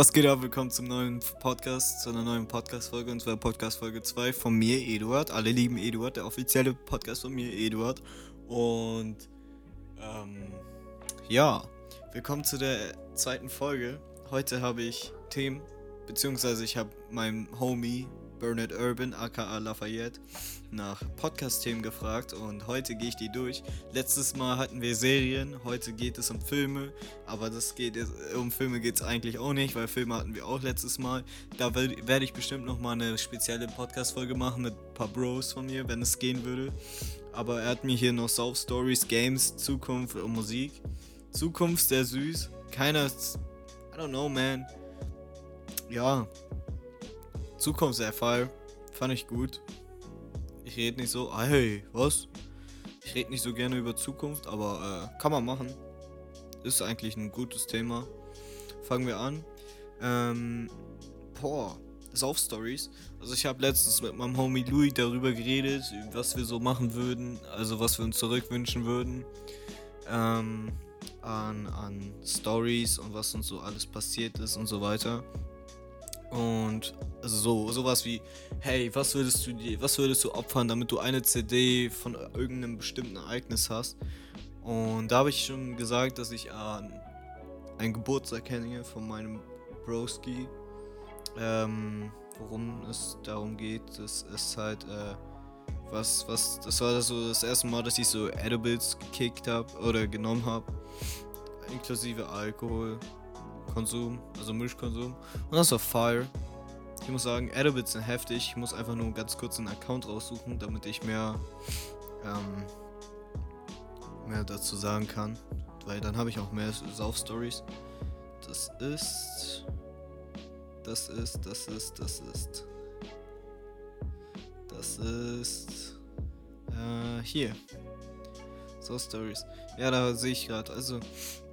Was geht ab? Willkommen zum neuen Podcast, zu einer neuen Podcast-Folge, und zwar Podcast-Folge 2 von mir, Eduard. Alle lieben Eduard, der offizielle Podcast von mir, Eduard. Und, ähm, ja, willkommen zu der zweiten Folge. Heute habe ich Themen, beziehungsweise ich habe meinem Homie Bernard Urban, aka Lafayette, nach Podcast-Themen gefragt und heute gehe ich die durch. Letztes Mal hatten wir Serien, heute geht es um Filme, aber das geht um Filme geht es eigentlich auch nicht, weil Filme hatten wir auch letztes Mal. Da werde ich bestimmt nochmal eine spezielle Podcast-Folge machen mit ein paar Bros von mir, wenn es gehen würde. Aber er hat mir hier noch South Stories, Games, Zukunft und Musik. Zukunft sehr süß. Keiner, I don't know, man. Ja, Zukunftserfall fand ich gut. Ich rede nicht so, hey, was? Ich rede nicht so gerne über Zukunft, aber äh, kann man machen. Ist eigentlich ein gutes Thema. Fangen wir an. Ähm, boah, Sauf Stories. Also ich habe letztens mit meinem Homie Louis darüber geredet, was wir so machen würden, also was wir uns zurückwünschen würden. Ähm, an, an Stories und was uns so alles passiert ist und so weiter. Und so, sowas wie, hey, was würdest du dir, was würdest du opfern, damit du eine CD von irgendeinem bestimmten Ereignis hast? Und da habe ich schon gesagt, dass ich an einen Geburtstag kenne von meinem Broski. Ähm, worum es darum geht, das ist halt, äh, was, was, das war so das erste Mal, dass ich so Edibles gekickt habe oder genommen habe. Inklusive Alkohol. Konsum, also Milchkonsum. Und das war Fire. Ich muss sagen, Edibles sind heftig. Ich muss einfach nur ganz kurz einen Account raussuchen, damit ich mehr, ähm, mehr dazu sagen kann. Weil dann habe ich auch mehr Sauf-Stories. Das ist. Das ist, das ist, das ist. Das ist. Äh, hier. So Stories. Ja, da sehe ich gerade. Also,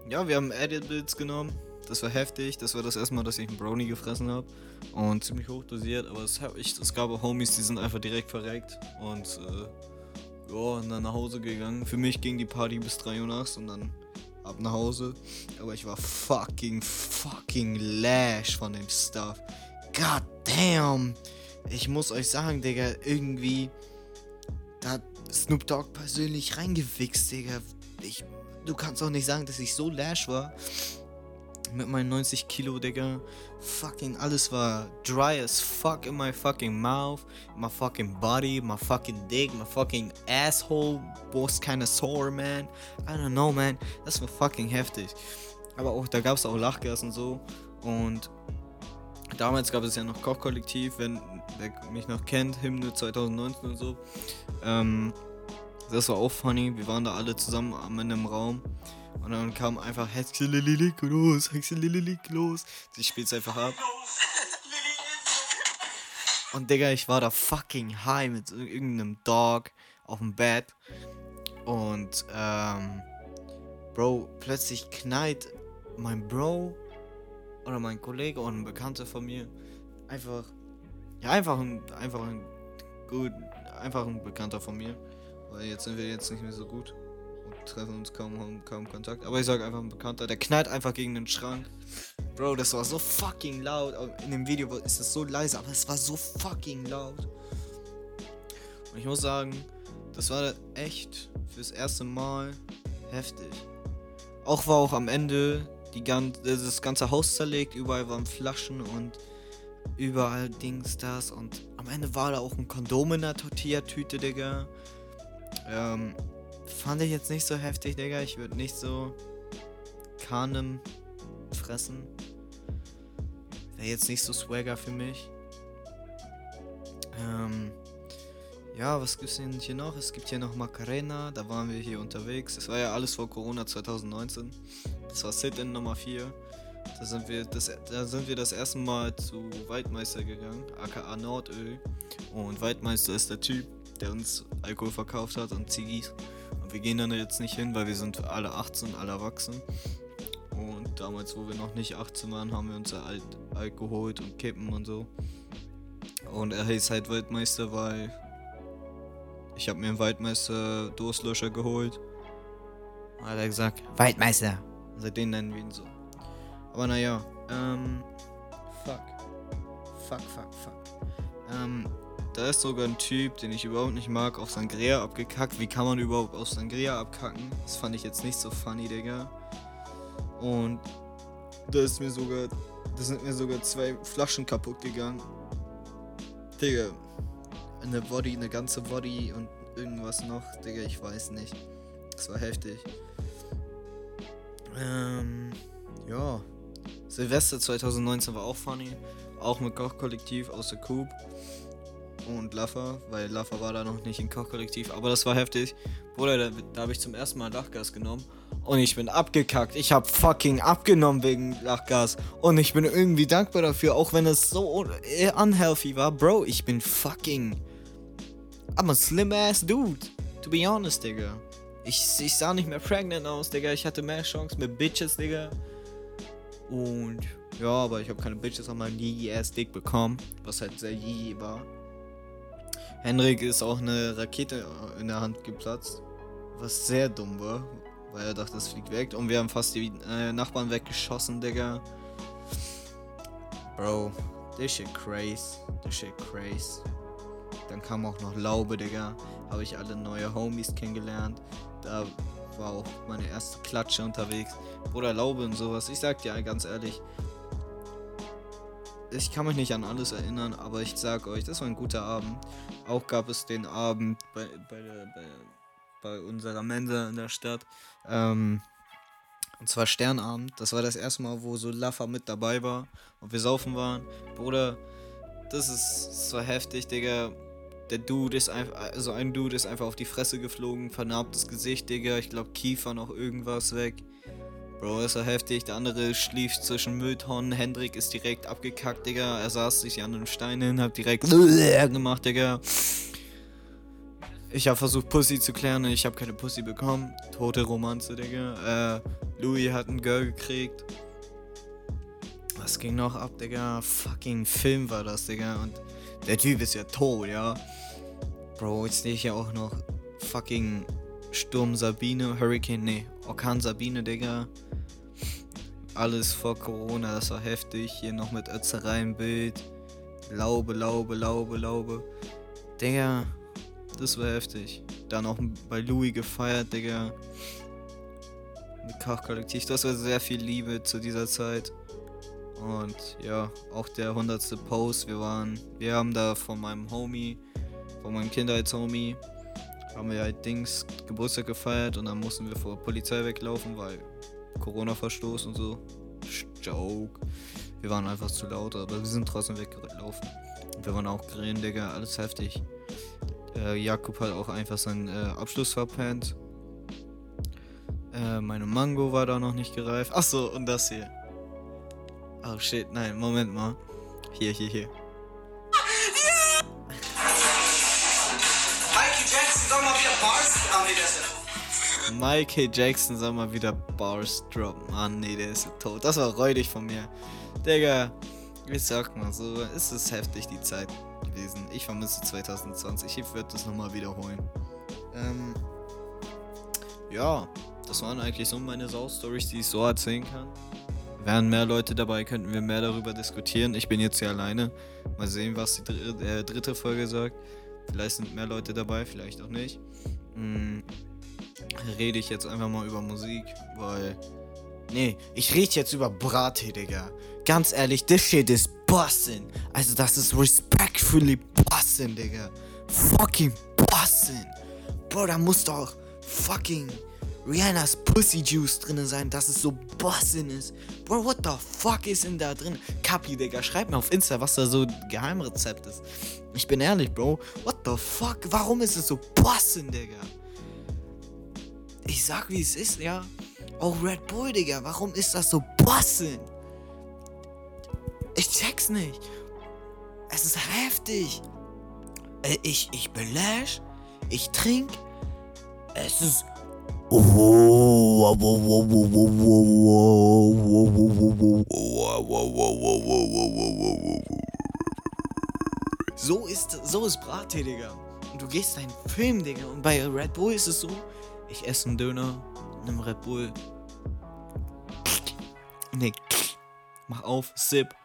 ja, wir haben Edibles genommen. Das war heftig. Das war das erste Mal, dass ich einen Brownie gefressen habe. Und ziemlich hoch dosiert. Aber es, ich, es gab auch Homies, die sind einfach direkt verreckt. Und äh, ja, und dann nach Hause gegangen. Für mich ging die Party bis 3 Uhr nachts und dann ab nach Hause. Aber ich war fucking, fucking lash von dem Stuff. God damn. Ich muss euch sagen, Digga, irgendwie. Da hat Snoop Dogg persönlich reingewichst, Digga. Ich, du kannst auch nicht sagen, dass ich so lash war mit meinen 90 Kilo, Digga. Fucking alles war dry as fuck in my fucking mouth, my fucking body, my fucking dick, my fucking asshole was kinda sore, man. I don't know, man. Das war fucking heftig. Aber auch, da gab es auch Lachgas und so. Und damals gab es ja noch Kochkollektiv, wenn wer mich noch kennt, Hymne 2019 und so. Ähm, das war auch funny. Wir waren da alle zusammen am Ende im Raum. Und dann kam einfach Hexelililik los, Hexelililik los. Sie spielt einfach ab. Und Digga, ich war da fucking high mit irgendeinem Dog auf dem Bett. Und, ähm, Bro, plötzlich knallt mein Bro oder mein Kollege und ein Bekannter von mir einfach, ja, einfach ein, einfach ein, gut, einfach ein Bekannter von mir. Weil jetzt sind wir jetzt nicht mehr so gut treffen uns kaum, kaum Kontakt. Aber ich sage einfach ein Bekannter, der knallt einfach gegen den Schrank. Bro, das war so fucking laut. In dem Video ist es so leise, aber es war so fucking laut. Und ich muss sagen, das war echt fürs erste Mal heftig. Auch war auch am Ende die ganze, das ganze Haus zerlegt, überall waren Flaschen und überall Dings das und am Ende war da auch ein Kondom in der Tortilla-Tüte, Digga. Ähm, Fand ich jetzt nicht so heftig, Digga. Ich würde nicht so Kanem fressen. Wäre jetzt nicht so Swagger für mich. Ähm, ja, was gibt's denn hier noch? Es gibt hier noch Macarena, da waren wir hier unterwegs. Das war ja alles vor Corona 2019. Das war Sit-In Nummer 4. Da sind, wir das, da sind wir das erste Mal zu Waldmeister gegangen, aka Nordöl. Und Waldmeister ist der Typ, der uns Alkohol verkauft hat und Ziggis. Wir gehen dann jetzt nicht hin, weil wir sind alle 18, alle erwachsen. Und damals, wo wir noch nicht 18 waren, haben wir uns ja Al Alkohol und Kippen und so. Und er ist halt Waldmeister, weil ich habe mir einen Waldmeister Durstlöscher geholt. Hat er gesagt, Waldmeister. Seitdem nennen wir ihn so. Aber naja, ähm, fuck, fuck, fuck. Ähm, da ist sogar ein Typ, den ich überhaupt nicht mag, auf Sangria abgekackt. Wie kann man überhaupt auf Sangria abkacken? Das fand ich jetzt nicht so funny, Digga. Und da ist mir sogar, da sind mir sogar zwei Flaschen kaputt gegangen. Digga, eine Body, eine ganze Body und irgendwas noch, Digga, ich weiß nicht. Das war heftig. Ähm, ja. Silvester 2019 war auch funny. Auch mit Kochkollektiv aus der Coop. Und Laffer, weil Laffer war da noch nicht im Kochkollektiv. Aber das war heftig. Bruder, da, da habe ich zum ersten Mal Lachgas genommen. Und ich bin abgekackt. Ich habe fucking abgenommen wegen Lachgas. Und ich bin irgendwie dankbar dafür, auch wenn es so unhealthy war. Bro, ich bin fucking. I'm a slim ass dude. To be honest, Digga. Ich, ich sah nicht mehr pregnant aus, Digga. Ich hatte mehr Chance mit Bitches, Digga. Und ja, aber ich habe keine Bitches an meinem Yee-Ass Dick bekommen, was halt sehr Yee war. Henrik ist auch eine Rakete in der Hand geplatzt, was sehr dumm war, weil er dachte, es fliegt weg. Und wir haben fast die äh, Nachbarn weggeschossen, Digga. Bro, this shit crazy, this shit crazy. Dann kam auch noch Laube, Digga. Habe ich alle neue Homies kennengelernt. Da war auch meine erste Klatsche unterwegs. Bruder Laube und sowas. Ich sag dir ganz ehrlich, ich kann mich nicht an alles erinnern, aber ich sag euch, das war ein guter Abend. Auch gab es den Abend bei, bei, der, bei, bei unserer Mensa in der Stadt. Ähm, und zwar Sternabend. Das war das erste Mal, wo so Laffa mit dabei war und wir saufen waren. Bruder, das ist, war heftig, Digga. Der Dude ist einfach, also ein Dude ist einfach auf die Fresse geflogen, vernarbtes Gesicht, Digga. Ich glaube, Kiefer noch irgendwas weg. Bro, ist ja heftig. Der andere schlief zwischen Mülltonnen. Hendrik ist direkt abgekackt, Digga. Er saß sich an einem Stein hin, hat direkt gemacht, Digga. Ich habe versucht, Pussy zu klären und ich habe keine Pussy bekommen. Tote Romanze, Digga. Äh, Louis hat ein Girl gekriegt. Was ging noch ab, Digga? Fucking Film war das, Digga. Und der Typ ist ja tot, ja. Bro, jetzt sehe ich ja auch noch fucking Sturm Sabine, Hurricane, nee, Orkan Sabine, Digga. Alles vor Corona, das war heftig. Hier noch mit Ötzerei im Bild. Laube, Laube, Laube, Laube. Digga, das war heftig. Dann auch bei Louis gefeiert, Digga. Mit Kochkollektiv. Das war sehr viel Liebe zu dieser Zeit. Und ja, auch der 100. Post. Wir waren, wir haben da von meinem Homie, von meinem Kindheitshomie, haben wir halt Dings Geburtstag gefeiert und dann mussten wir vor Polizei weglaufen, weil Corona-Verstoß und so. Joke. Wir waren einfach zu laut, aber wir sind trotzdem weggelaufen. Wir waren auch grillen, Digga, alles heftig. Äh, Jakob hat auch einfach seinen äh, Abschluss verpennt. Äh, meine Mango war da noch nicht gereift. Achso, und das hier. Oh shit, nein, Moment mal. Hier, hier, hier. Michael Jackson soll mal wieder Bars droppen. Ah nee, der ist ja tot. Das war räudig von mir. Digga, ich sag mal so, ist es heftig die Zeit gewesen. Ich vermisse 2020. Ich würde das nochmal wiederholen. Ähm, ja, das waren eigentlich so meine Sau-Stories, die ich so erzählen kann. Wären mehr Leute dabei, könnten wir mehr darüber diskutieren. Ich bin jetzt hier alleine. Mal sehen, was die dr äh, dritte Folge sagt. Vielleicht sind mehr Leute dabei, vielleicht auch nicht. Hm, rede ich jetzt einfach mal über Musik, weil. Nee, ich rede jetzt über Brattee, Digga. Ganz ehrlich, this shit is bussin'. Also, das ist respectfully bussin', Digga. Fucking bussin'. Bro, da muss doch fucking Rihannas Pussy Juice drin sein, dass es so bussin' ist. Bro, what the fuck ist denn da drin? Kapi, Digga, schreib mir auf Insta, was da so Geheimrezept ist. Ich bin ehrlich, Bro. What the fuck? Warum ist es so bussin', Digga? Ich sag, wie es ist, ja. Auch Red Bull, Digga. Warum ist das so bossen? Ich check's nicht. Es ist heftig. Ich, ich beläsch. Ich trink. Es ist. So ist, so ist Brattee, Digga. Und du gehst einen Film, Digga. Und bei Red Bull ist es so, ich esse einen Döner, nimm Red Bull. Nee, mach auf, sip.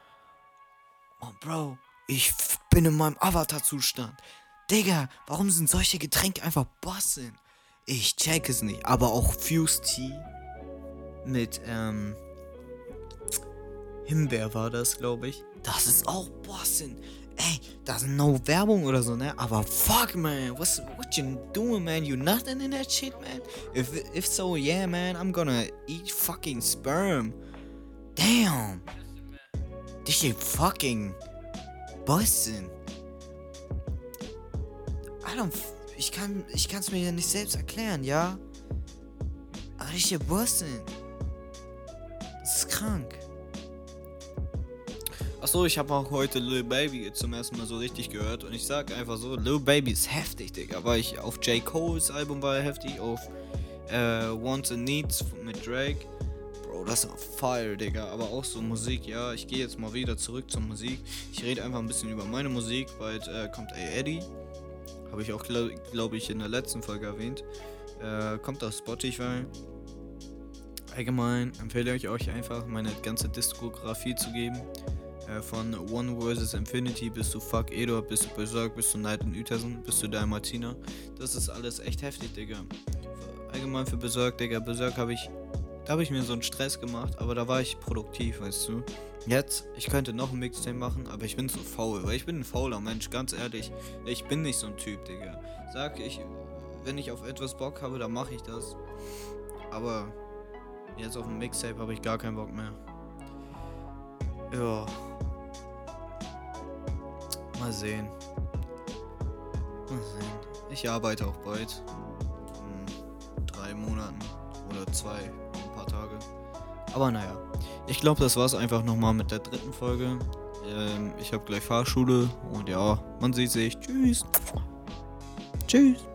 Oh, Bro, Ich bin in meinem Avatar-Zustand. Digga, warum sind solche Getränke einfach Bossin? Ich check es nicht. Aber auch Fuse Tea mit, ähm, Himbeer war das, glaube ich. Das ist auch Bossin. Ey, das ist no Werbung oder so, ne? Aber fuck, man. What's, what you doing, man? You nothing in that shit, man? If, if so, yeah, man, I'm gonna eat fucking sperm. Damn. This shit fucking bussin'. I don't. Ich kann. Ich kann's mir ja nicht selbst erklären, ja? Aber shit bussin'. Das ist krank. Achso, ich habe auch heute Lil Baby zum ersten Mal so richtig gehört und ich sag einfach so, Lil Baby ist heftig, Digga. War ich auf J. Cole's Album war er heftig, auf äh, Wants and Needs mit Drake. Bro, das ist fire, Digga. Aber auch so Musik, ja. Ich gehe jetzt mal wieder zurück zur Musik. Ich rede einfach ein bisschen über meine Musik. Bald äh, kommt A. Eddie. Habe ich auch, glaube glaub ich, in der letzten Folge erwähnt. Äh, kommt auf Spotify. Allgemein empfehle ich euch einfach, meine ganze Diskografie zu geben. Äh, von One vs. Infinity bis zu Fuck Edo, bis zu Berserk, bis zu Night in Utersen, bis zu Dalmatina. Das ist alles echt heftig, Digga. Allgemein für Berserk, Digga. Berserk habe ich da habe ich mir so einen Stress gemacht, aber da war ich produktiv, weißt du. Jetzt, ich könnte noch ein Mixtape machen, aber ich bin zu faul, weil ich bin ein fauler Mensch, ganz ehrlich. Ich bin nicht so ein Typ, Digga. Sag ich, wenn ich auf etwas Bock habe, dann mache ich das. Aber jetzt auf ein Mixtape habe ich gar keinen Bock mehr. Ja. Mal sehen. Mal sehen. Ich arbeite auch bald. In drei Monaten oder zwei paar Tage. Aber naja, ich glaube, das war es einfach nochmal mit der dritten Folge. Ähm, ich habe gleich Fahrschule und ja, man sieht sich. Tschüss. Tschüss.